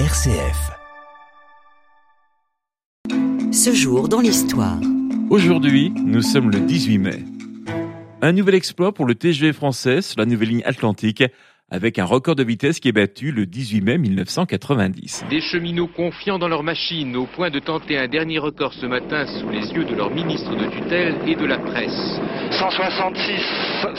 RCF. Ce jour dans l'histoire. Aujourd'hui, nous sommes le 18 mai. Un nouvel exploit pour le TGV français sur la nouvelle ligne Atlantique avec un record de vitesse qui est battu le 18 mai 1990. Des cheminots confiants dans leur machine au point de tenter un dernier record ce matin sous les yeux de leur ministre de tutelle et de la presse. 166,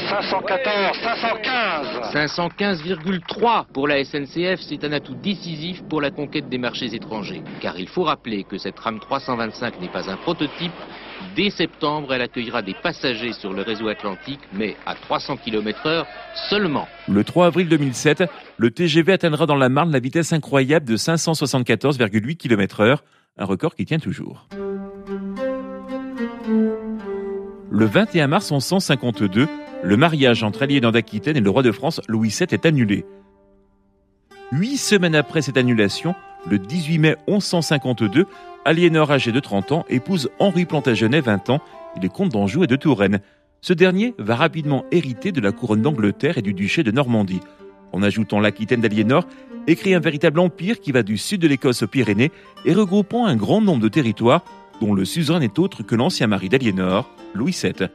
514, 515 515,3 pour la SNCF, c'est un atout décisif pour la conquête des marchés étrangers. Car il faut rappeler que cette rame 325 n'est pas un prototype. Dès septembre, elle accueillera des passagers sur le réseau atlantique, mais à 300 km heure seulement. Le 3 avril 2007, le TGV atteindra dans la Marne la vitesse incroyable de 574,8 km heure, un record qui tient toujours. Le 21 mars 1152, le mariage entre Aliénor d'Aquitaine et le roi de France Louis VII est annulé. Huit semaines après cette annulation, le 18 mai 1152, Aliénor, âgée de 30 ans, épouse Henri Plantagenet, 20 ans. Il est comte d'Anjou et de Touraine. Ce dernier va rapidement hériter de la couronne d'Angleterre et du duché de Normandie. En ajoutant l'Aquitaine d'Aliénor, écrit un véritable empire qui va du sud de l'Écosse aux Pyrénées et regroupant un grand nombre de territoires dont le suzerain n'est autre que l'ancien mari d'Aliénor, Louis VII.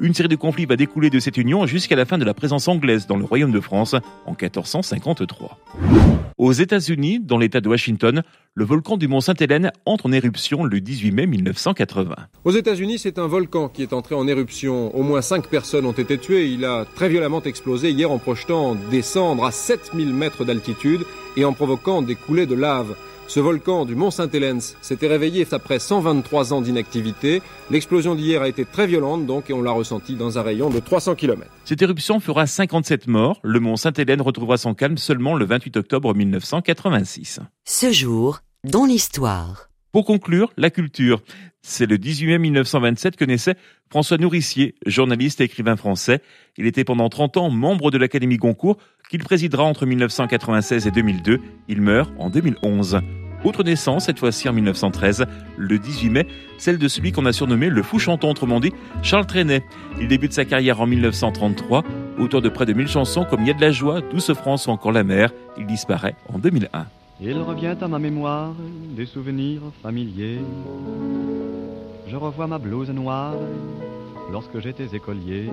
Une série de conflits va découler de cette union jusqu'à la fin de la présence anglaise dans le royaume de France en 1453. Aux États-Unis, dans l'État de Washington, le volcan du mont Sainte-Hélène entre en éruption le 18 mai 1980. Aux États-Unis, c'est un volcan qui est entré en éruption. Au moins 5 personnes ont été tuées. Il a très violemment explosé hier en projetant des cendres à 7000 mètres d'altitude et en provoquant des coulées de lave. Ce volcan du Mont Saint-Hélène s'était réveillé après 123 ans d'inactivité. L'explosion d'hier a été très violente donc et on l'a ressenti dans un rayon de 300 km. Cette éruption fera 57 morts. Le Mont Saint-Hélène retrouvera son calme seulement le 28 octobre 1986. Ce jour dans l'histoire. Pour conclure, la culture. C'est le 18 mai 1927 que naissait François Nourricier, journaliste et écrivain français. Il était pendant 30 ans membre de l'Académie Goncourt, qu'il présidera entre 1996 et 2002. Il meurt en 2011. Autre naissance, cette fois-ci en 1913, le 18 mai, celle de celui qu'on a surnommé le fou chantant, autrement dit Charles Trenet. Il débute sa carrière en 1933, auteur de près de 1000 chansons comme Il y a de la joie, Douce France ou encore La mer. Il disparaît en 2001. Il revient à ma mémoire des souvenirs familiers. Je revois ma blouse noire lorsque j'étais écolier.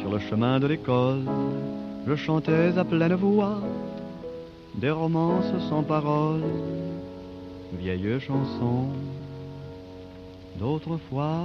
Sur le chemin de l'école, je chantais à pleine voix des romances sans paroles, vieilles chansons d'autrefois.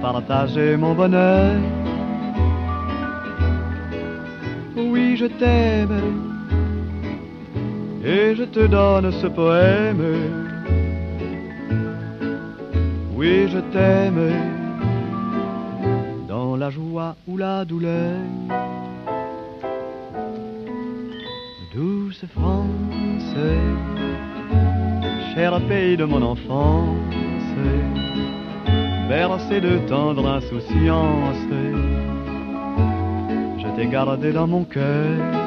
ont partagé mon bonheur. Oui, je t'aime et je te donne ce poème. Oui, je t'aime dans la joie ou la douleur. Douce France, cher pays de mon enfance, bercé de tendre insouciance, je t'ai gardé dans mon cœur